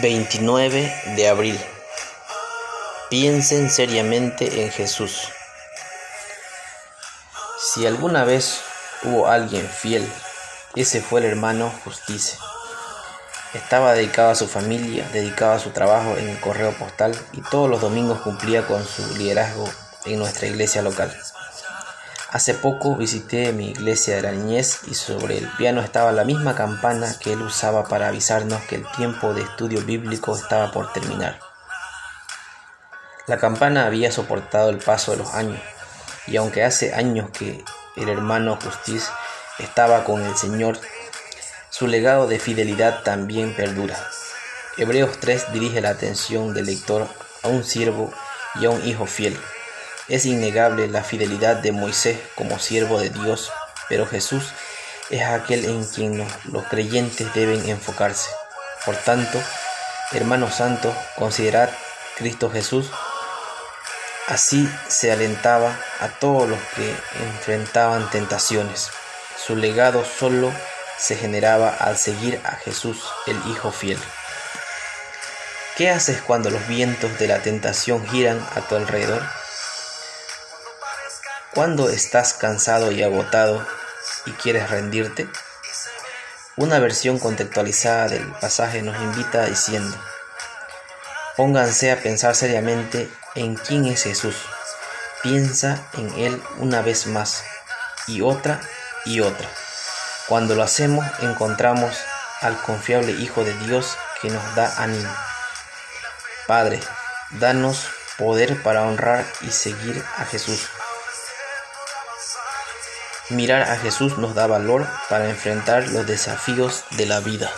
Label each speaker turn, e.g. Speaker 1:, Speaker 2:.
Speaker 1: 29 de abril. Piensen seriamente en Jesús. Si alguna vez hubo alguien fiel, ese fue el hermano Justicia. Estaba dedicado a su familia, dedicado a su trabajo en el correo postal y todos los domingos cumplía con su liderazgo en nuestra iglesia local. Hace poco visité mi iglesia de la niñez y sobre el piano estaba la misma campana que él usaba para avisarnos que el tiempo de estudio bíblico estaba por terminar. La campana había soportado el paso de los años y aunque hace años que el hermano Justiz estaba con el Señor, su legado de fidelidad también perdura. Hebreos 3 dirige la atención del lector a un siervo y a un hijo fiel. Es innegable la fidelidad de Moisés como siervo de Dios, pero Jesús es aquel en quien los, creyentes deben enfocarse. Por tanto, hermanos santos, considerad Cristo Jesús. Así se alentaba a todos los que enfrentaban tentaciones. Su legado solo se generaba al seguir a Jesús, el Hijo fiel. ¿Qué haces cuando los vientos de la tentación giran a tu alrededor? ¿Cuándo estás cansado y agotado y quieres rendirte? Una versión contextualizada del pasaje nos invita diciendo, pónganse a pensar seriamente en quién es Jesús. Piensa en Él una vez más y otra y otra. Cuando lo hacemos encontramos al confiable Hijo de Dios que nos da ánimo. Padre, danos poder para honrar y seguir a Jesús. Mirar a Jesús nos da valor para enfrentar los desafíos de la vida.